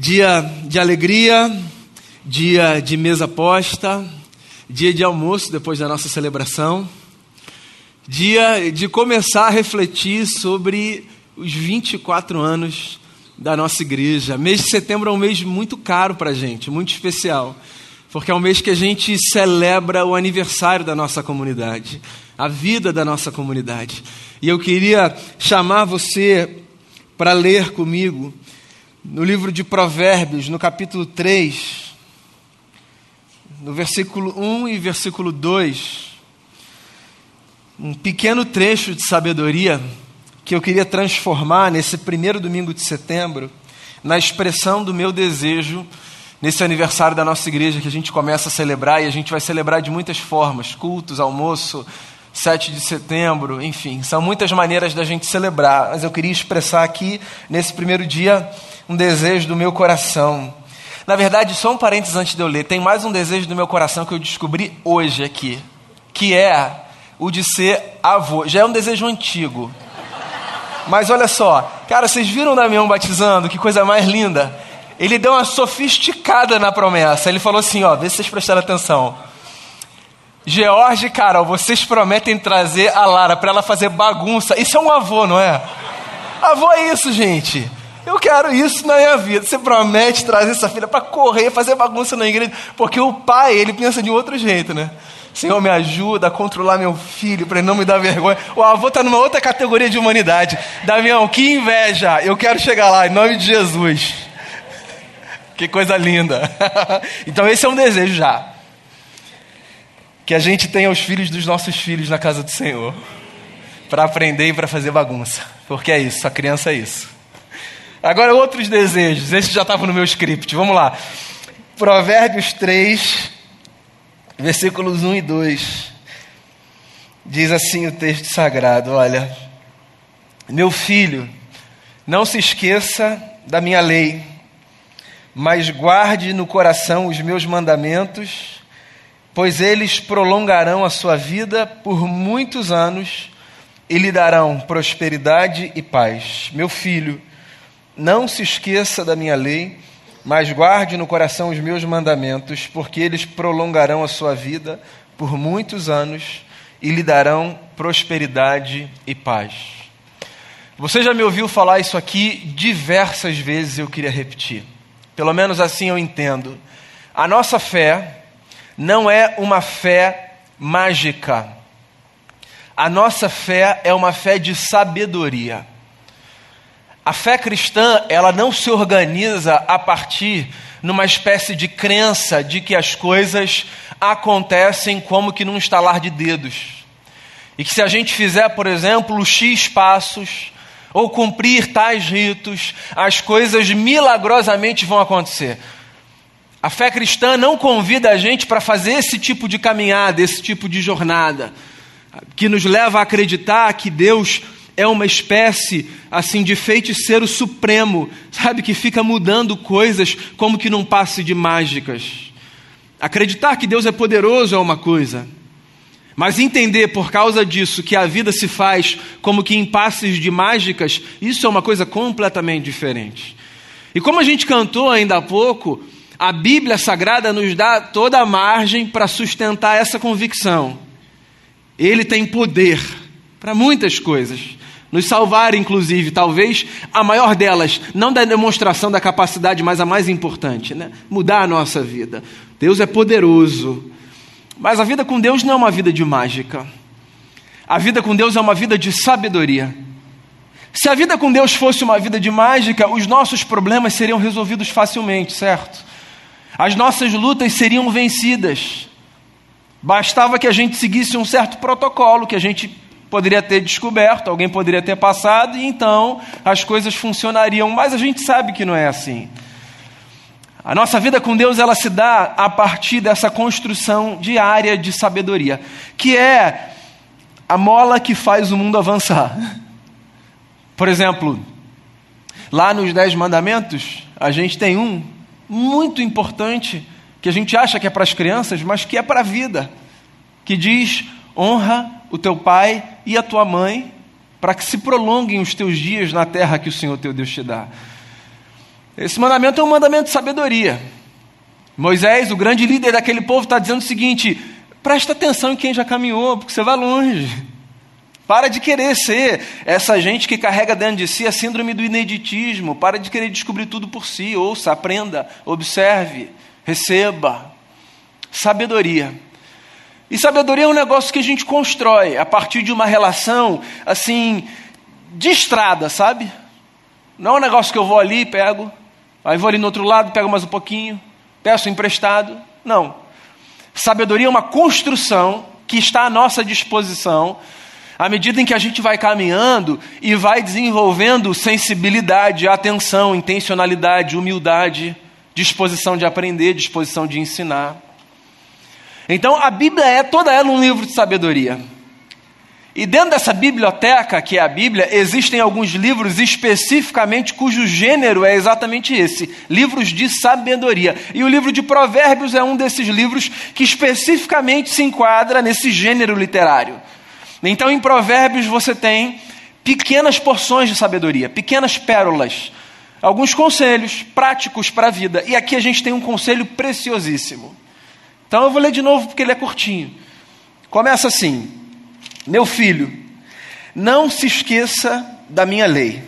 Dia de alegria, dia de mesa posta, dia de almoço depois da nossa celebração, dia de começar a refletir sobre os 24 anos da nossa igreja. Mês de setembro é um mês muito caro para a gente, muito especial, porque é um mês que a gente celebra o aniversário da nossa comunidade, a vida da nossa comunidade. E eu queria chamar você para ler comigo no livro de Provérbios, no capítulo 3, no versículo 1 e versículo 2, um pequeno trecho de sabedoria que eu queria transformar nesse primeiro domingo de setembro, na expressão do meu desejo nesse aniversário da nossa igreja que a gente começa a celebrar e a gente vai celebrar de muitas formas cultos, almoço, 7 de setembro, enfim, são muitas maneiras da gente celebrar, mas eu queria expressar aqui, nesse primeiro dia, um desejo do meu coração. Na verdade, só um parênteses antes de eu ler, tem mais um desejo do meu coração que eu descobri hoje aqui, que é o de ser avô. Já é um desejo antigo. Mas olha só, cara, vocês viram o Damião batizando? Que coisa mais linda. Ele deu uma sofisticada na promessa. Ele falou assim: ó, vê se vocês prestaram atenção. George Carol, vocês prometem trazer a Lara para ela fazer bagunça. Isso é um avô, não é? Avô é isso, gente. Eu quero isso na minha vida. Você promete trazer essa filha para correr, fazer bagunça na igreja, porque o pai, ele pensa de outro jeito, né? Senhor, me ajuda a controlar meu filho para ele não me dar vergonha. O avô está numa outra categoria de humanidade. Damião, que inveja! Eu quero chegar lá, em nome de Jesus. Que coisa linda. então, esse é um desejo já que a gente tenha os filhos dos nossos filhos na casa do Senhor, para aprender e para fazer bagunça, porque é isso, a criança é isso. Agora, outros desejos, esse já estava no meu script, vamos lá. Provérbios 3, versículos 1 e 2. Diz assim o texto sagrado: Olha, meu filho, não se esqueça da minha lei, mas guarde no coração os meus mandamentos pois eles prolongarão a sua vida por muitos anos e lhe darão prosperidade e paz. Meu filho, não se esqueça da minha lei, mas guarde no coração os meus mandamentos, porque eles prolongarão a sua vida por muitos anos e lhe darão prosperidade e paz. Você já me ouviu falar isso aqui diversas vezes, eu queria repetir. Pelo menos assim eu entendo. A nossa fé não é uma fé mágica. A nossa fé é uma fé de sabedoria. A fé cristã, ela não se organiza a partir numa espécie de crença de que as coisas acontecem como que num estalar de dedos. E que se a gente fizer, por exemplo, X passos, ou cumprir tais ritos, as coisas milagrosamente vão acontecer. A fé cristã não convida a gente para fazer esse tipo de caminhada, esse tipo de jornada, que nos leva a acreditar que Deus é uma espécie assim de feiticeiro supremo, sabe, que fica mudando coisas como que num passe de mágicas. Acreditar que Deus é poderoso é uma coisa, mas entender por causa disso que a vida se faz como que em passes de mágicas, isso é uma coisa completamente diferente. E como a gente cantou ainda há pouco, a Bíblia Sagrada nos dá toda a margem para sustentar essa convicção. Ele tem poder para muitas coisas. Nos salvar, inclusive, talvez a maior delas, não da demonstração da capacidade, mas a mais importante, né? mudar a nossa vida. Deus é poderoso. Mas a vida com Deus não é uma vida de mágica. A vida com Deus é uma vida de sabedoria. Se a vida com Deus fosse uma vida de mágica, os nossos problemas seriam resolvidos facilmente, certo? as nossas lutas seriam vencidas. Bastava que a gente seguisse um certo protocolo que a gente poderia ter descoberto, alguém poderia ter passado, e então as coisas funcionariam. Mas a gente sabe que não é assim. A nossa vida com Deus ela se dá a partir dessa construção diária de sabedoria, que é a mola que faz o mundo avançar. Por exemplo, lá nos Dez Mandamentos, a gente tem um muito importante que a gente acha que é para as crianças, mas que é para a vida, que diz: honra o teu pai e a tua mãe, para que se prolonguem os teus dias na terra que o Senhor teu Deus te dá. Esse mandamento é um mandamento de sabedoria. Moisés, o grande líder daquele povo, está dizendo o seguinte: presta atenção em quem já caminhou, porque você vai longe. Para de querer ser essa gente que carrega dentro de si a síndrome do ineditismo. Para de querer descobrir tudo por si. Ouça, aprenda, observe, receba. Sabedoria. E sabedoria é um negócio que a gente constrói a partir de uma relação, assim, de estrada, sabe? Não é um negócio que eu vou ali e pego, aí vou ali no outro lado, pego mais um pouquinho, peço emprestado. Não. Sabedoria é uma construção que está à nossa disposição à medida em que a gente vai caminhando e vai desenvolvendo sensibilidade, atenção, intencionalidade, humildade, disposição de aprender, disposição de ensinar. Então a Bíblia é toda ela um livro de sabedoria. E dentro dessa biblioteca, que é a Bíblia, existem alguns livros especificamente cujo gênero é exatamente esse: livros de sabedoria. E o livro de Provérbios é um desses livros que especificamente se enquadra nesse gênero literário. Então, em Provérbios, você tem pequenas porções de sabedoria, pequenas pérolas, alguns conselhos práticos para a vida. E aqui a gente tem um conselho preciosíssimo. Então, eu vou ler de novo porque ele é curtinho. Começa assim: Meu filho, não se esqueça da minha lei,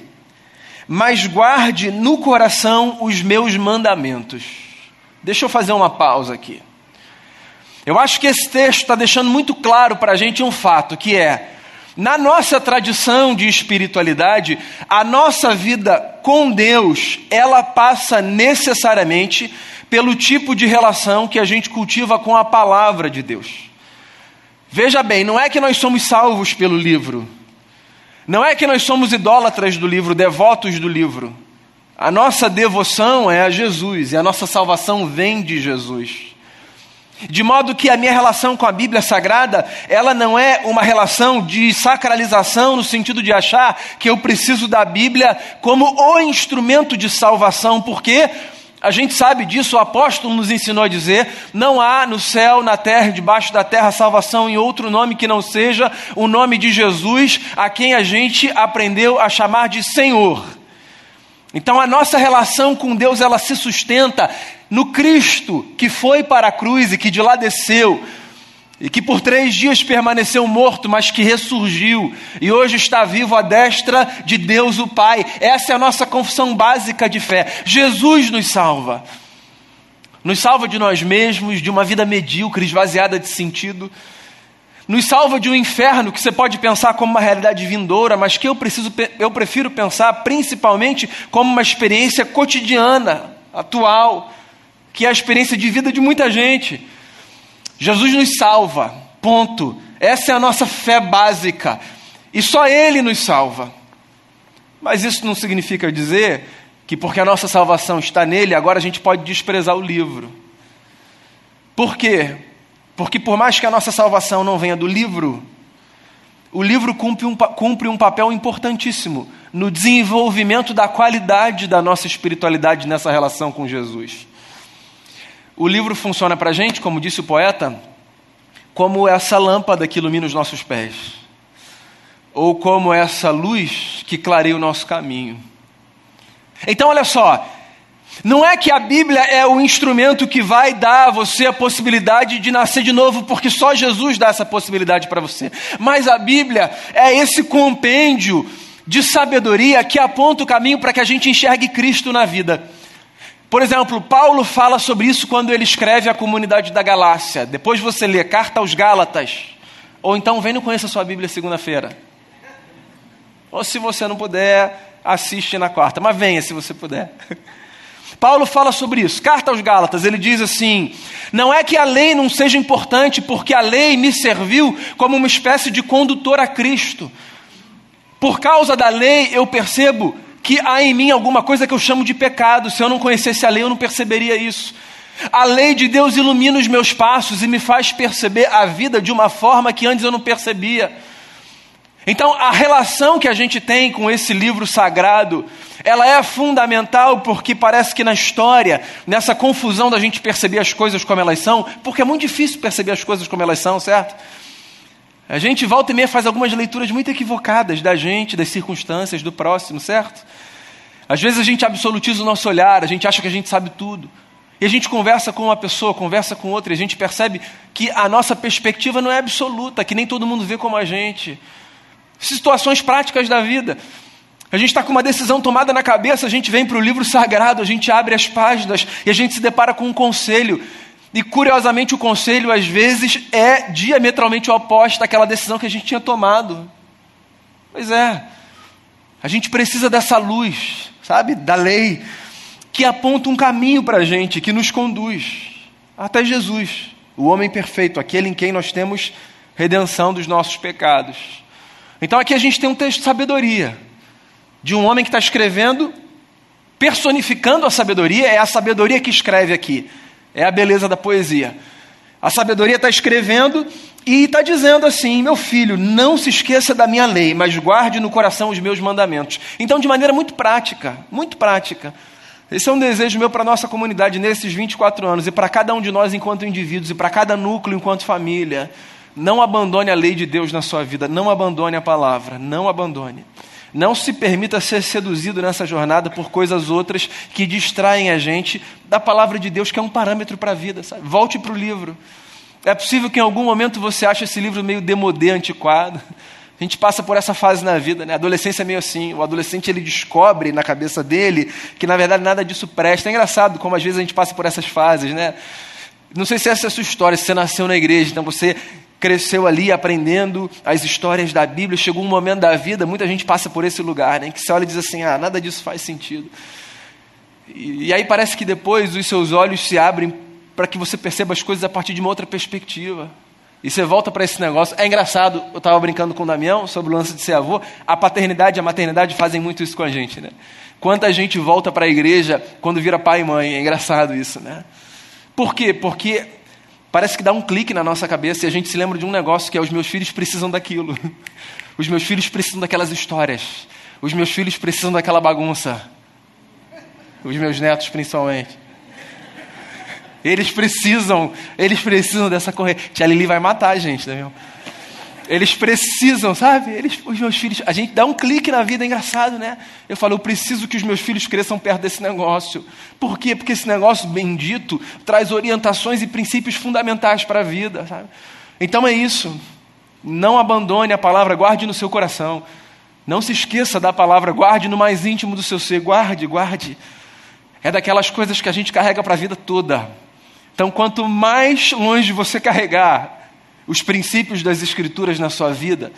mas guarde no coração os meus mandamentos. Deixa eu fazer uma pausa aqui. Eu acho que esse texto está deixando muito claro para a gente um fato, que é, na nossa tradição de espiritualidade, a nossa vida com Deus, ela passa necessariamente pelo tipo de relação que a gente cultiva com a palavra de Deus. Veja bem, não é que nós somos salvos pelo livro, não é que nós somos idólatras do livro, devotos do livro. A nossa devoção é a Jesus e a nossa salvação vem de Jesus. De modo que a minha relação com a Bíblia Sagrada, ela não é uma relação de sacralização no sentido de achar que eu preciso da Bíblia como o instrumento de salvação, porque a gente sabe disso, o apóstolo nos ensinou a dizer: não há no céu, na terra, debaixo da terra, salvação em outro nome que não seja o nome de Jesus, a quem a gente aprendeu a chamar de Senhor. Então a nossa relação com Deus ela se sustenta no Cristo que foi para a cruz e que de lá desceu e que por três dias permaneceu morto, mas que ressurgiu e hoje está vivo à destra de Deus o Pai. Essa é a nossa confissão básica de fé. Jesus nos salva. Nos salva de nós mesmos, de uma vida medíocre, esvaziada de sentido nos salva de um inferno que você pode pensar como uma realidade vindoura, mas que eu, preciso, eu prefiro pensar principalmente como uma experiência cotidiana, atual, que é a experiência de vida de muita gente. Jesus nos salva, ponto. Essa é a nossa fé básica. E só Ele nos salva. Mas isso não significa dizer que porque a nossa salvação está nele, agora a gente pode desprezar o livro. Por quê? Porque por mais que a nossa salvação não venha do livro, o livro cumpre um, cumpre um papel importantíssimo no desenvolvimento da qualidade da nossa espiritualidade nessa relação com Jesus. O livro funciona para a gente, como disse o poeta, como essa lâmpada que ilumina os nossos pés, ou como essa luz que clareia o nosso caminho. Então, olha só, não é que a Bíblia é o instrumento que vai dar a você a possibilidade de nascer de novo, porque só Jesus dá essa possibilidade para você. Mas a Bíblia é esse compêndio de sabedoria que aponta o caminho para que a gente enxergue Cristo na vida. Por exemplo, Paulo fala sobre isso quando ele escreve a comunidade da Galácia. Depois você lê Carta aos Gálatas. Ou então vem no Conheça Sua Bíblia segunda-feira. Ou se você não puder, assiste na quarta. Mas venha se você puder. Paulo fala sobre isso. Carta aos Gálatas, ele diz assim: Não é que a lei não seja importante, porque a lei me serviu como uma espécie de condutor a Cristo. Por causa da lei, eu percebo que há em mim alguma coisa que eu chamo de pecado. Se eu não conhecesse a lei, eu não perceberia isso. A lei de Deus ilumina os meus passos e me faz perceber a vida de uma forma que antes eu não percebia. Então, a relação que a gente tem com esse livro sagrado, ela é fundamental porque parece que na história, nessa confusão da gente perceber as coisas como elas são, porque é muito difícil perceber as coisas como elas são, certo? A gente volta e meia faz algumas leituras muito equivocadas da gente, das circunstâncias, do próximo, certo? Às vezes a gente absolutiza o nosso olhar, a gente acha que a gente sabe tudo. E a gente conversa com uma pessoa, conversa com outra, e a gente percebe que a nossa perspectiva não é absoluta, que nem todo mundo vê como a gente. Situações práticas da vida. A gente está com uma decisão tomada na cabeça, a gente vem para o livro sagrado, a gente abre as páginas e a gente se depara com um conselho. E curiosamente, o conselho, às vezes, é diametralmente oposto daquela decisão que a gente tinha tomado. Pois é, a gente precisa dessa luz, sabe, da lei, que aponta um caminho para a gente, que nos conduz até Jesus, o homem perfeito, aquele em quem nós temos redenção dos nossos pecados. Então aqui a gente tem um texto de sabedoria, de um homem que está escrevendo, personificando a sabedoria, é a sabedoria que escreve aqui, é a beleza da poesia. A sabedoria está escrevendo e está dizendo assim: meu filho, não se esqueça da minha lei, mas guarde no coração os meus mandamentos. Então, de maneira muito prática, muito prática. Esse é um desejo meu para a nossa comunidade nesses 24 anos e para cada um de nós enquanto indivíduos e para cada núcleo enquanto família. Não abandone a lei de Deus na sua vida, não abandone a palavra, não abandone. Não se permita ser seduzido nessa jornada por coisas outras que distraem a gente da palavra de Deus, que é um parâmetro para a vida. Sabe? Volte para o livro. É possível que em algum momento você ache esse livro meio demodê, antiquado. A gente passa por essa fase na vida, né? A adolescência é meio assim. O adolescente ele descobre na cabeça dele que na verdade nada disso presta. É engraçado como às vezes a gente passa por essas fases, né? Não sei se essa é a sua história, se você nasceu na igreja, então você cresceu ali aprendendo as histórias da Bíblia, chegou um momento da vida, muita gente passa por esse lugar, né, que você olha e diz assim: ah, nada disso faz sentido. E, e aí parece que depois os seus olhos se abrem para que você perceba as coisas a partir de uma outra perspectiva. E você volta para esse negócio. É engraçado, eu estava brincando com o Damião sobre o lance de ser avô. A paternidade e a maternidade fazem muito isso com a gente, né? Quanta gente volta para a igreja quando vira pai e mãe. É engraçado isso, né? Por quê? Porque parece que dá um clique na nossa cabeça e a gente se lembra de um negócio que é os meus filhos precisam daquilo. Os meus filhos precisam daquelas histórias. Os meus filhos precisam daquela bagunça. Os meus netos, principalmente. Eles precisam, eles precisam dessa corrente. Tia Lili vai matar a gente, vendo? Eles precisam, sabe? Eles, os meus filhos, a gente dá um clique na vida, é engraçado, né? Eu falo, eu preciso que os meus filhos cresçam perto desse negócio. Por quê? Porque esse negócio bendito traz orientações e princípios fundamentais para a vida, sabe? Então é isso. Não abandone a palavra, guarde no seu coração. Não se esqueça da palavra, guarde no mais íntimo do seu ser, guarde, guarde. É daquelas coisas que a gente carrega para a vida toda. Então, quanto mais longe você carregar os princípios das Escrituras na sua vida,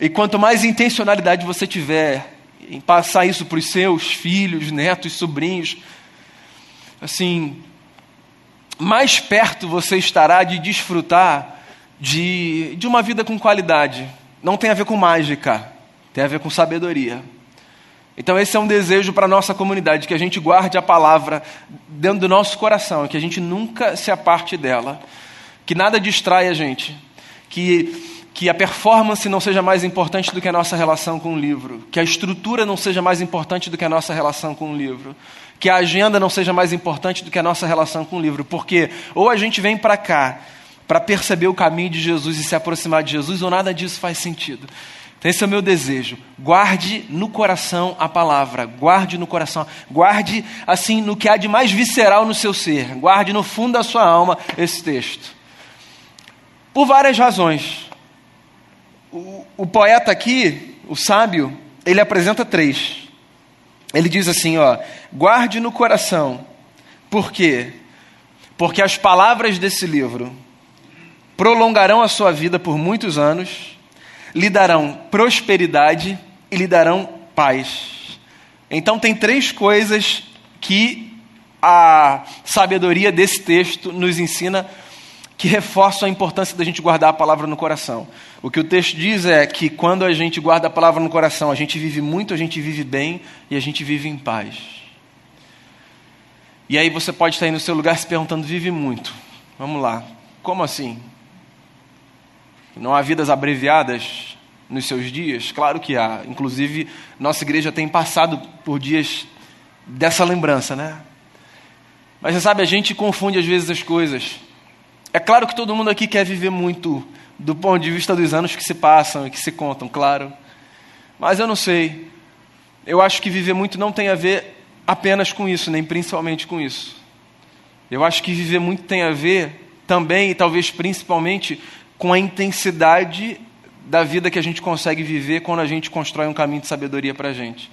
e quanto mais intencionalidade você tiver em passar isso para os seus filhos, netos, sobrinhos, assim, mais perto você estará de desfrutar de, de uma vida com qualidade. Não tem a ver com mágica, tem a ver com sabedoria. Então, esse é um desejo para a nossa comunidade, que a gente guarde a palavra dentro do nosso coração, que a gente nunca se aparte dela que nada distrai a gente, que, que a performance não seja mais importante do que a nossa relação com o livro, que a estrutura não seja mais importante do que a nossa relação com o livro, que a agenda não seja mais importante do que a nossa relação com o livro, porque ou a gente vem para cá para perceber o caminho de Jesus e se aproximar de Jesus, ou nada disso faz sentido. Então, esse é o meu desejo. Guarde no coração a palavra, guarde no coração, guarde assim no que há de mais visceral no seu ser, guarde no fundo da sua alma esse texto. Por várias razões. O, o poeta aqui, o sábio, ele apresenta três. Ele diz assim, ó, guarde no coração. Por quê? Porque as palavras desse livro prolongarão a sua vida por muitos anos, lhe darão prosperidade e lhe darão paz. Então tem três coisas que a sabedoria desse texto nos ensina que reforçam a importância da gente guardar a palavra no coração. O que o texto diz é que quando a gente guarda a palavra no coração, a gente vive muito, a gente vive bem e a gente vive em paz. E aí você pode estar aí no seu lugar se perguntando: vive muito? Vamos lá, como assim? Não há vidas abreviadas nos seus dias? Claro que há. Inclusive, nossa igreja tem passado por dias dessa lembrança, né? Mas você sabe, a gente confunde às vezes as coisas. É claro que todo mundo aqui quer viver muito do ponto de vista dos anos que se passam e que se contam, claro. Mas eu não sei. eu acho que viver muito não tem a ver apenas com isso, nem principalmente com isso. Eu acho que viver muito tem a ver também e talvez principalmente com a intensidade da vida que a gente consegue viver quando a gente constrói um caminho de sabedoria para a gente.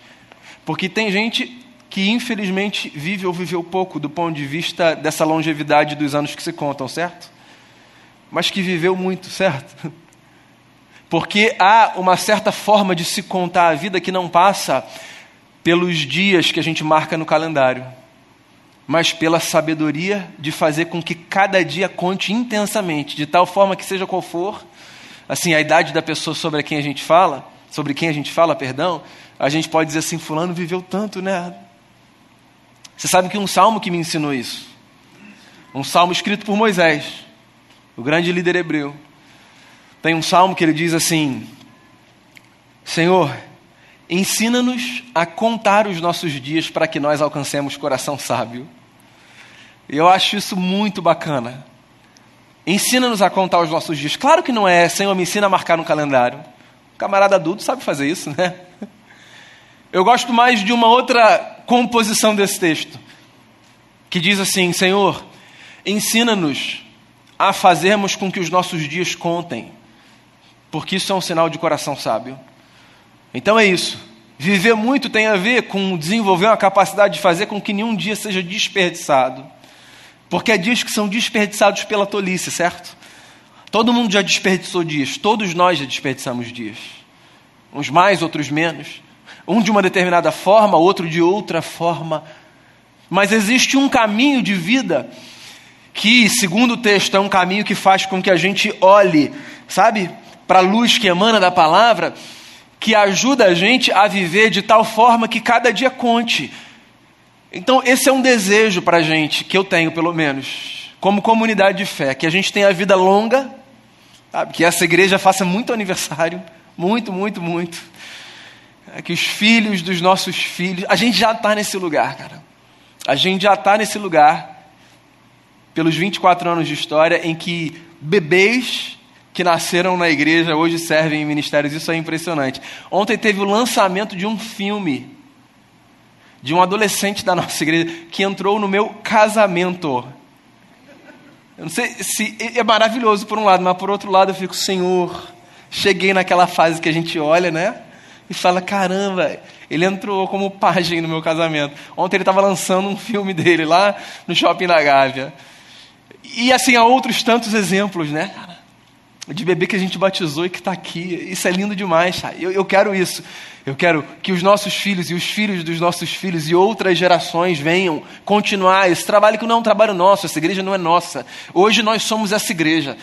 Porque tem gente que infelizmente vive ou viveu pouco do ponto de vista dessa longevidade dos anos que se contam, certo? Mas que viveu muito, certo? Porque há uma certa forma de se contar a vida que não passa pelos dias que a gente marca no calendário, mas pela sabedoria de fazer com que cada dia conte intensamente, de tal forma que seja qual for, assim, a idade da pessoa sobre quem a gente fala, sobre quem a gente fala, perdão, a gente pode dizer assim, fulano viveu tanto, né? Você sabe que um salmo que me ensinou isso, um salmo escrito por Moisés, o grande líder hebreu, tem um salmo que ele diz assim: Senhor, Ensina-nos a contar os nossos dias para que nós alcancemos coração sábio. Eu acho isso muito bacana. Ensina-nos a contar os nossos dias. Claro que não é, Senhor, me ensina a marcar no calendário. O camarada adulto sabe fazer isso, né? Eu gosto mais de uma outra composição desse texto, que diz assim: Senhor, ensina-nos a fazermos com que os nossos dias contem, porque isso é um sinal de coração sábio. Então é isso. Viver muito tem a ver com desenvolver uma capacidade de fazer com que nenhum dia seja desperdiçado. Porque há dias que são desperdiçados pela tolice, certo? Todo mundo já desperdiçou dias, todos nós já desperdiçamos dias. Uns mais, outros menos. Um de uma determinada forma, outro de outra forma. Mas existe um caminho de vida que, segundo o texto, é um caminho que faz com que a gente olhe, sabe, para a luz que emana da palavra que ajuda a gente a viver de tal forma que cada dia conte. Então, esse é um desejo para a gente, que eu tenho pelo menos, como comunidade de fé, que a gente tenha a vida longa, sabe? que essa igreja faça muito aniversário, muito, muito, muito. É que os filhos dos nossos filhos, a gente já está nesse lugar, cara. A gente já está nesse lugar, pelos 24 anos de história, em que bebês que nasceram na igreja hoje servem em ministérios. Isso é impressionante. Ontem teve o lançamento de um filme de um adolescente da nossa igreja que entrou no meu casamento. Eu não sei se é maravilhoso por um lado, mas por outro lado eu fico, Senhor, cheguei naquela fase que a gente olha, né? E fala, caramba, ele entrou como pajem no meu casamento. Ontem ele estava lançando um filme dele lá no shopping da Gávea. E assim, há outros tantos exemplos, né? de bebê que a gente batizou e que está aqui. Isso é lindo demais. Eu, eu quero isso. Eu quero que os nossos filhos e os filhos dos nossos filhos e outras gerações venham continuar esse trabalho que não é um trabalho nosso, essa igreja não é nossa. Hoje nós somos essa igreja.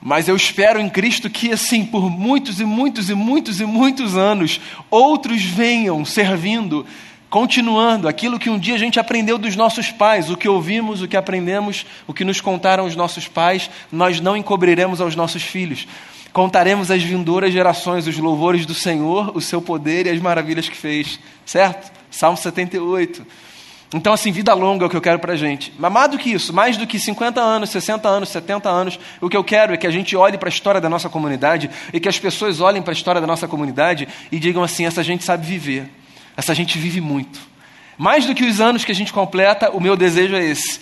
Mas eu espero em Cristo que, assim, por muitos e muitos e muitos e muitos anos, outros venham servindo Continuando, aquilo que um dia a gente aprendeu dos nossos pais, o que ouvimos, o que aprendemos, o que nos contaram os nossos pais, nós não encobriremos aos nossos filhos. Contaremos às vindouras gerações os louvores do Senhor, o seu poder e as maravilhas que fez. Certo? Salmo 78. Então, assim, vida longa é o que eu quero para a gente. Mas mais do que isso, mais do que 50 anos, 60 anos, 70 anos, o que eu quero é que a gente olhe para a história da nossa comunidade e que as pessoas olhem para a história da nossa comunidade e digam assim: essa gente sabe viver. Essa gente vive muito. Mais do que os anos que a gente completa, o meu desejo é esse: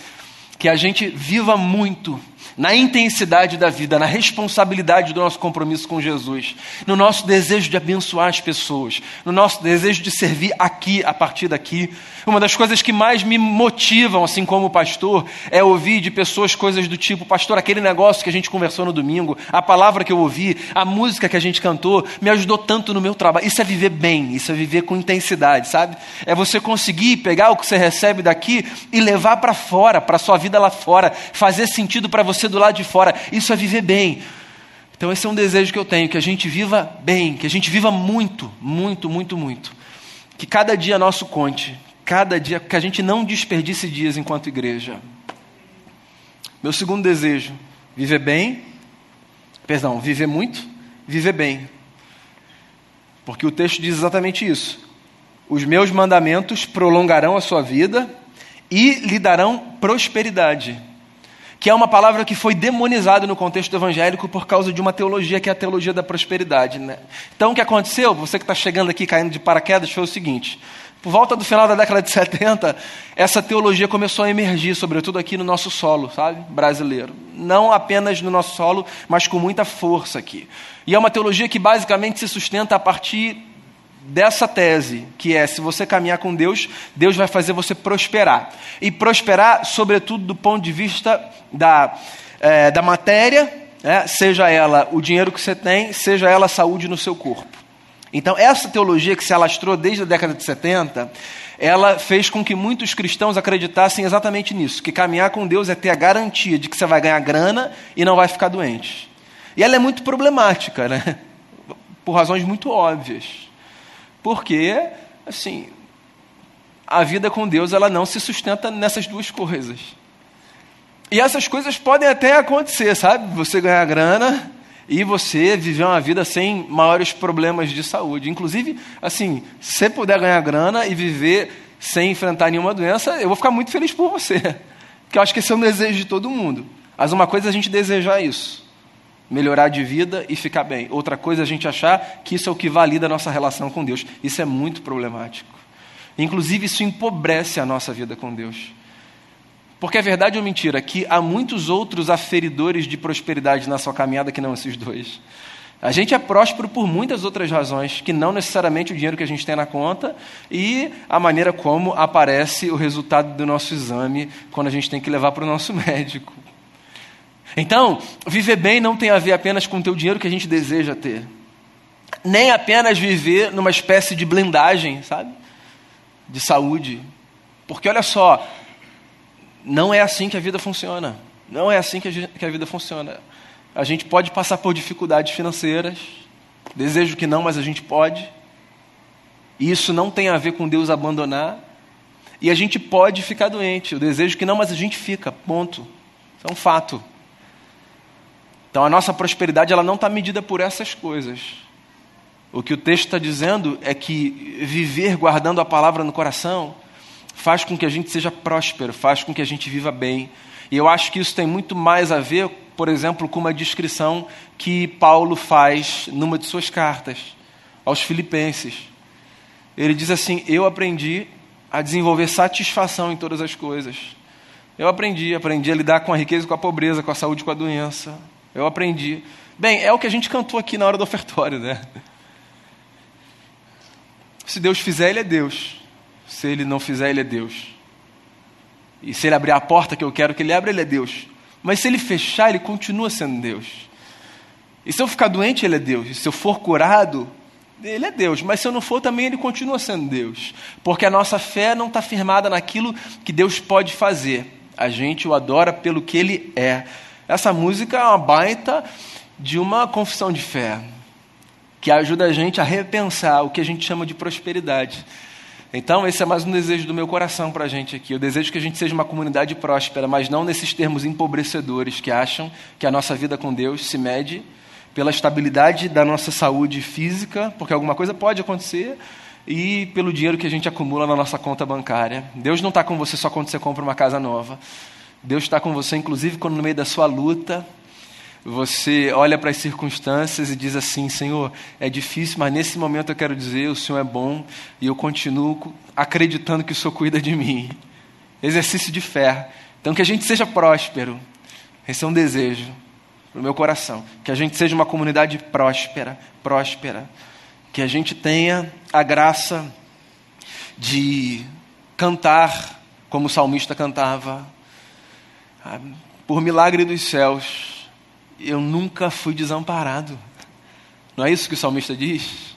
que a gente viva muito na intensidade da vida, na responsabilidade do nosso compromisso com Jesus, no nosso desejo de abençoar as pessoas, no nosso desejo de servir aqui, a partir daqui. Uma das coisas que mais me motivam, assim como pastor, é ouvir de pessoas coisas do tipo, pastor, aquele negócio que a gente conversou no domingo, a palavra que eu ouvi, a música que a gente cantou, me ajudou tanto no meu trabalho. Isso é viver bem, isso é viver com intensidade, sabe? É você conseguir pegar o que você recebe daqui e levar para fora, para sua vida lá fora, fazer sentido para você do lado de fora. Isso é viver bem. Então, esse é um desejo que eu tenho: que a gente viva bem, que a gente viva muito, muito, muito, muito. Que cada dia nosso conte, cada dia, que a gente não desperdice dias enquanto igreja. Meu segundo desejo: viver bem, perdão, viver muito, viver bem. Porque o texto diz exatamente isso. Os meus mandamentos prolongarão a sua vida e lhe darão prosperidade. Que é uma palavra que foi demonizada no contexto evangélico por causa de uma teologia que é a teologia da prosperidade. Né? Então, o que aconteceu, você que está chegando aqui caindo de paraquedas, foi o seguinte: por volta do final da década de 70, essa teologia começou a emergir, sobretudo aqui no nosso solo, sabe, brasileiro. Não apenas no nosso solo, mas com muita força aqui. E é uma teologia que basicamente se sustenta a partir dessa tese, que é: se você caminhar com Deus, Deus vai fazer você prosperar. E prosperar, sobretudo, do ponto de vista da, é, da matéria, é, seja ela o dinheiro que você tem, seja ela a saúde no seu corpo. Então, essa teologia que se alastrou desde a década de 70, ela fez com que muitos cristãos acreditassem exatamente nisso: que caminhar com Deus é ter a garantia de que você vai ganhar grana e não vai ficar doente. E ela é muito problemática, né? Por razões muito óbvias. Porque, assim, a vida com Deus ela não se sustenta nessas duas coisas. E essas coisas podem até acontecer, sabe? Você ganhar grana e você viver uma vida sem maiores problemas de saúde. Inclusive, assim, se puder ganhar grana e viver sem enfrentar nenhuma doença, eu vou ficar muito feliz por você. Porque eu acho que esse é um desejo de todo mundo. Mas uma coisa é a gente desejar isso melhorar de vida e ficar bem. Outra coisa é a gente achar que isso é o que valida a nossa relação com Deus. Isso é muito problemático. Inclusive, isso empobrece a nossa vida com Deus. Porque é verdade ou mentira que há muitos outros aferidores de prosperidade na sua caminhada que não esses dois. A gente é próspero por muitas outras razões, que não necessariamente o dinheiro que a gente tem na conta e a maneira como aparece o resultado do nosso exame quando a gente tem que levar para o nosso médico. Então, viver bem não tem a ver apenas com o teu dinheiro que a gente deseja ter. Nem apenas viver numa espécie de blindagem, sabe? De saúde. Porque olha só, não é assim que a vida funciona. Não é assim que a, vida funciona. A gente pode passar por dificuldades financeiras. Desejo que não, mas a gente pode. E isso não tem a ver com Deus abandonar. E a gente pode ficar doente. Eu desejo que não, mas a gente fica. Ponto. Isso é um fato. Então a nossa prosperidade ela não está medida por essas coisas. O que o texto está dizendo é que viver guardando a palavra no coração faz com que a gente seja próspero, faz com que a gente viva bem. E eu acho que isso tem muito mais a ver, por exemplo, com uma descrição que Paulo faz numa de suas cartas aos Filipenses. Ele diz assim: Eu aprendi a desenvolver satisfação em todas as coisas. Eu aprendi, aprendi a lidar com a riqueza com a pobreza, com a saúde e com a doença. Eu aprendi. Bem, é o que a gente cantou aqui na hora do ofertório, né? Se Deus fizer, Ele é Deus. Se Ele não fizer, Ele é Deus. E se Ele abrir a porta que eu quero que Ele abra, Ele é Deus. Mas se Ele fechar, Ele continua sendo Deus. E se eu ficar doente, Ele é Deus. E se eu for curado, Ele é Deus. Mas se eu não for, também Ele continua sendo Deus. Porque a nossa fé não está firmada naquilo que Deus pode fazer. A gente o adora pelo que Ele é essa música é uma baita de uma confissão de fé, que ajuda a gente a repensar o que a gente chama de prosperidade. Então, esse é mais um desejo do meu coração para a gente aqui. Eu desejo que a gente seja uma comunidade próspera, mas não nesses termos empobrecedores que acham que a nossa vida com Deus se mede pela estabilidade da nossa saúde física, porque alguma coisa pode acontecer, e pelo dinheiro que a gente acumula na nossa conta bancária. Deus não está com você só quando você compra uma casa nova. Deus está com você, inclusive, quando no meio da sua luta, você olha para as circunstâncias e diz assim: Senhor, é difícil, mas nesse momento eu quero dizer: o Senhor é bom e eu continuo acreditando que o Senhor cuida de mim. Exercício de fé. Então, que a gente seja próspero. Esse é um desejo para o meu coração. Que a gente seja uma comunidade próspera, próspera. Que a gente tenha a graça de cantar como o salmista cantava por milagre dos céus, eu nunca fui desamparado. Não é isso que o salmista diz?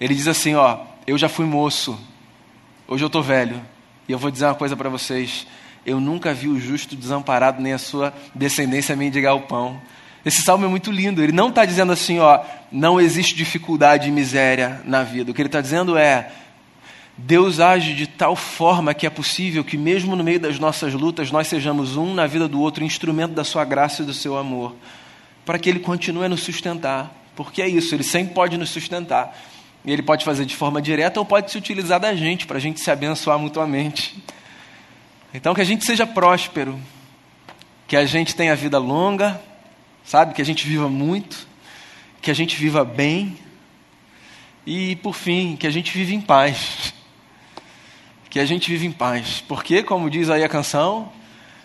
Ele diz assim: Ó, eu já fui moço, hoje eu estou velho, e eu vou dizer uma coisa para vocês: eu nunca vi o justo desamparado, nem a sua descendência mendigar o pão. Esse salmo é muito lindo. Ele não está dizendo assim, ó, não existe dificuldade e miséria na vida. O que ele está dizendo é, Deus age de tal forma que é possível que, mesmo no meio das nossas lutas, nós sejamos um na vida do outro, instrumento da sua graça e do seu amor, para que Ele continue a nos sustentar. Porque é isso, Ele sempre pode nos sustentar. E Ele pode fazer de forma direta ou pode se utilizar da gente, para a gente se abençoar mutuamente. Então, que a gente seja próspero, que a gente tenha vida longa, sabe? Que a gente viva muito, que a gente viva bem e, por fim, que a gente viva em paz. Que a gente vive em paz. Porque, como diz aí a canção,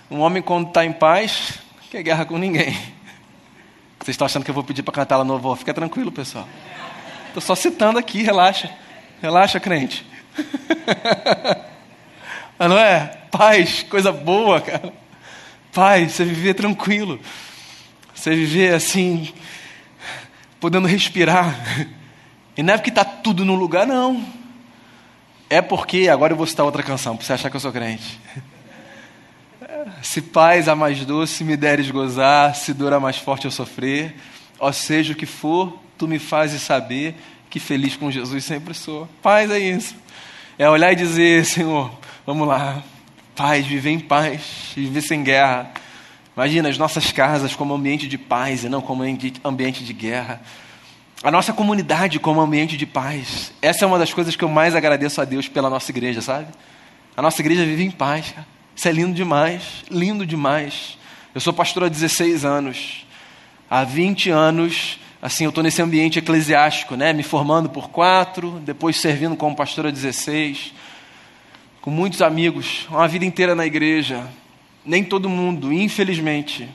um homem quando está em paz, quer guerra com ninguém. Vocês estão achando que eu vou pedir para cantar ela no voo? Fica tranquilo, pessoal. Estou só citando aqui, relaxa. Relaxa, crente. Mas não é? Paz, coisa boa, cara. Paz, você viver tranquilo. Você viver assim, podendo respirar. E não é porque está tudo no lugar, não. É porque, agora eu vou citar outra canção, para você achar que eu sou crente. Se paz a mais doce me deres gozar, se dor a mais forte eu sofrer, ó seja o que for, tu me fazes saber que feliz com Jesus sempre sou. Paz é isso. É olhar e dizer, Senhor, vamos lá, paz, viver em paz, viver sem guerra. Imagina as nossas casas como ambiente de paz e não como ambiente de guerra. A nossa comunidade como ambiente de paz. Essa é uma das coisas que eu mais agradeço a Deus pela nossa igreja, sabe? A nossa igreja vive em paz. Cara. Isso é lindo demais, lindo demais. Eu sou pastor há 16 anos. Há 20 anos, assim, eu estou nesse ambiente eclesiástico, né? Me formando por quatro, depois servindo como pastor há 16, com muitos amigos, uma vida inteira na igreja. Nem todo mundo, infelizmente,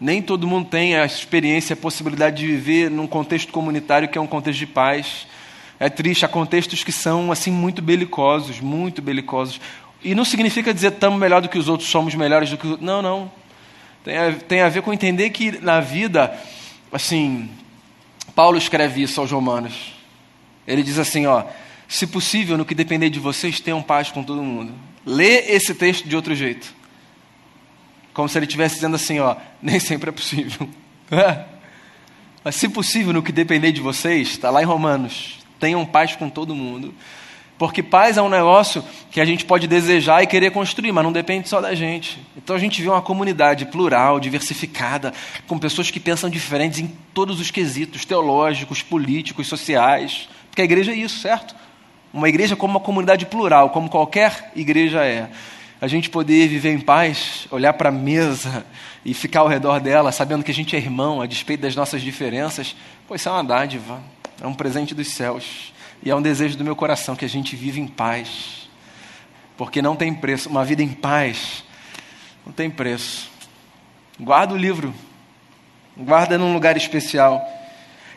nem todo mundo tem a experiência, a possibilidade de viver num contexto comunitário que é um contexto de paz. É triste, há contextos que são assim muito belicosos, muito belicosos. E não significa dizer estamos melhor do que os outros, somos melhores do que os Não, não. Tem a, tem a ver com entender que na vida, assim, Paulo escreve isso aos Romanos. Ele diz assim: ó, se possível, no que depender de vocês, tenham paz com todo mundo. Lê esse texto de outro jeito. Como se ele estivesse dizendo assim: ó, nem sempre é possível. Mas se possível, no que depender de vocês, está lá em Romanos, tenham paz com todo mundo. Porque paz é um negócio que a gente pode desejar e querer construir, mas não depende só da gente. Então a gente vê uma comunidade plural, diversificada, com pessoas que pensam diferentes em todos os quesitos teológicos, políticos, sociais. Porque a igreja é isso, certo? Uma igreja como uma comunidade plural, como qualquer igreja é. A gente poder viver em paz, olhar para a mesa e ficar ao redor dela, sabendo que a gente é irmão, a despeito das nossas diferenças, pois isso é uma dádiva, é um presente dos céus. E é um desejo do meu coração que a gente vive em paz. Porque não tem preço. Uma vida em paz não tem preço. Guarda o livro. Guarda num lugar especial.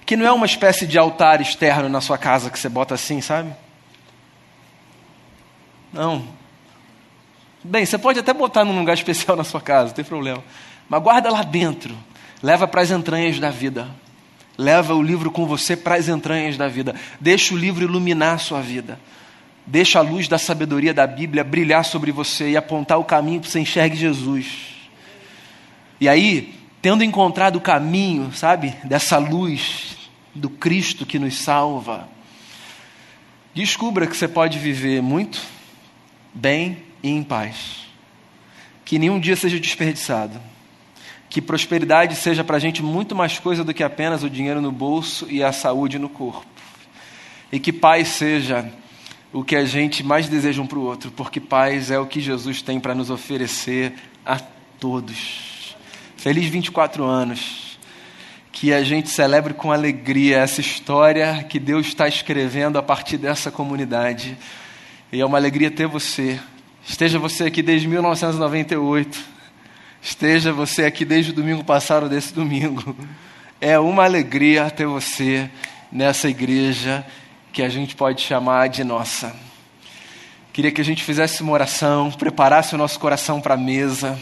Que não é uma espécie de altar externo na sua casa que você bota assim, sabe? Não. Bem, você pode até botar num lugar especial na sua casa, não tem problema. Mas guarda lá dentro. Leva para as entranhas da vida. Leva o livro com você para as entranhas da vida. Deixa o livro iluminar a sua vida. Deixa a luz da sabedoria da Bíblia brilhar sobre você e apontar o caminho para você enxergue Jesus. E aí, tendo encontrado o caminho, sabe, dessa luz do Cristo que nos salva, descubra que você pode viver muito bem e em paz. Que nenhum dia seja desperdiçado que prosperidade seja para a gente muito mais coisa do que apenas o dinheiro no bolso e a saúde no corpo. E que paz seja o que a gente mais deseja um para o outro, porque paz é o que Jesus tem para nos oferecer a todos. Feliz 24 anos. Que a gente celebre com alegria essa história que Deus está escrevendo a partir dessa comunidade. E é uma alegria ter você. Esteja você aqui desde 1998 Esteja você aqui desde o domingo passado, desse domingo. É uma alegria ter você nessa igreja que a gente pode chamar de nossa. Queria que a gente fizesse uma oração, preparasse o nosso coração para a mesa.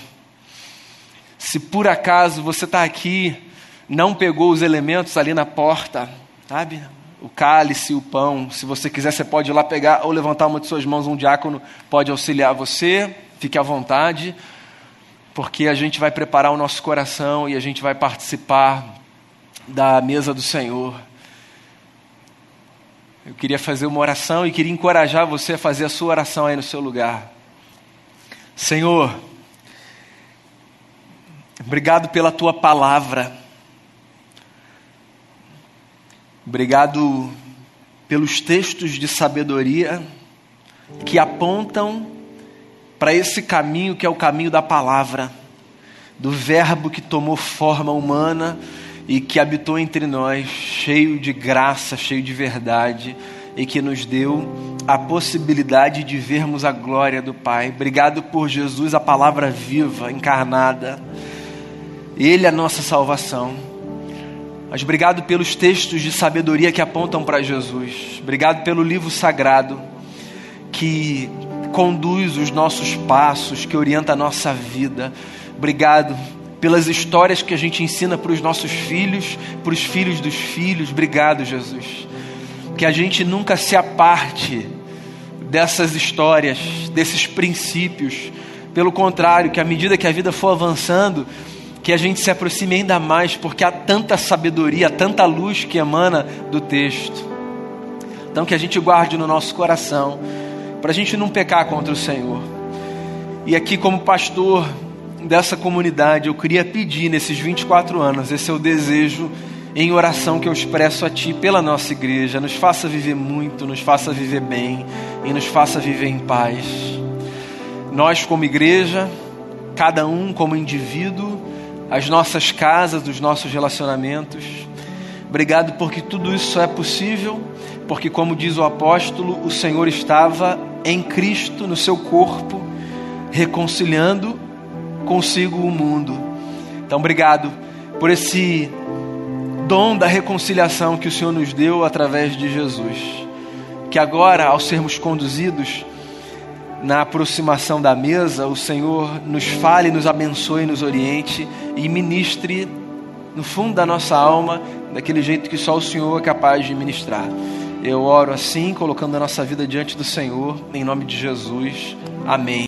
Se por acaso você está aqui, não pegou os elementos ali na porta, sabe? O cálice, o pão. Se você quiser, você pode ir lá pegar ou levantar uma de suas mãos, um diácono pode auxiliar você. Fique à vontade porque a gente vai preparar o nosso coração e a gente vai participar da mesa do Senhor. Eu queria fazer uma oração e queria encorajar você a fazer a sua oração aí no seu lugar. Senhor, obrigado pela tua palavra. Obrigado pelos textos de sabedoria que apontam para esse caminho que é o caminho da palavra. do Verbo que tomou forma humana e que habitou entre nós, cheio de graça, cheio de verdade e que nos deu a possibilidade de vermos a glória do Pai. Obrigado por Jesus, a palavra viva, encarnada. Ele é a nossa salvação. Mas obrigado pelos textos de sabedoria que apontam para Jesus. Obrigado pelo livro sagrado que conduz os nossos passos, que orienta a nossa vida. Obrigado pelas histórias que a gente ensina para os nossos filhos, para os filhos dos filhos. Obrigado, Jesus. Que a gente nunca se aparte dessas histórias, desses princípios. Pelo contrário, que à medida que a vida for avançando, que a gente se aproxime ainda mais, porque há tanta sabedoria, tanta luz que emana do texto. Então, que a gente guarde no nosso coração, para a gente não pecar contra o Senhor. E aqui, como pastor, dessa comunidade, eu queria pedir nesses 24 anos, esse é o desejo em oração que eu expresso a Ti pela nossa igreja. Nos faça viver muito, nos faça viver bem e nos faça viver em paz. Nós, como igreja, cada um como indivíduo, as nossas casas, os nossos relacionamentos. Obrigado porque tudo isso é possível, porque, como diz o apóstolo, o Senhor estava em Cristo, no seu corpo, reconciliando consigo o mundo. Então, obrigado por esse dom da reconciliação que o Senhor nos deu através de Jesus. Que agora, ao sermos conduzidos na aproximação da mesa, o Senhor nos fale, nos abençoe, nos oriente e ministre no fundo da nossa alma, daquele jeito que só o Senhor é capaz de ministrar. Eu oro assim, colocando a nossa vida diante do Senhor, em nome de Jesus. Amém.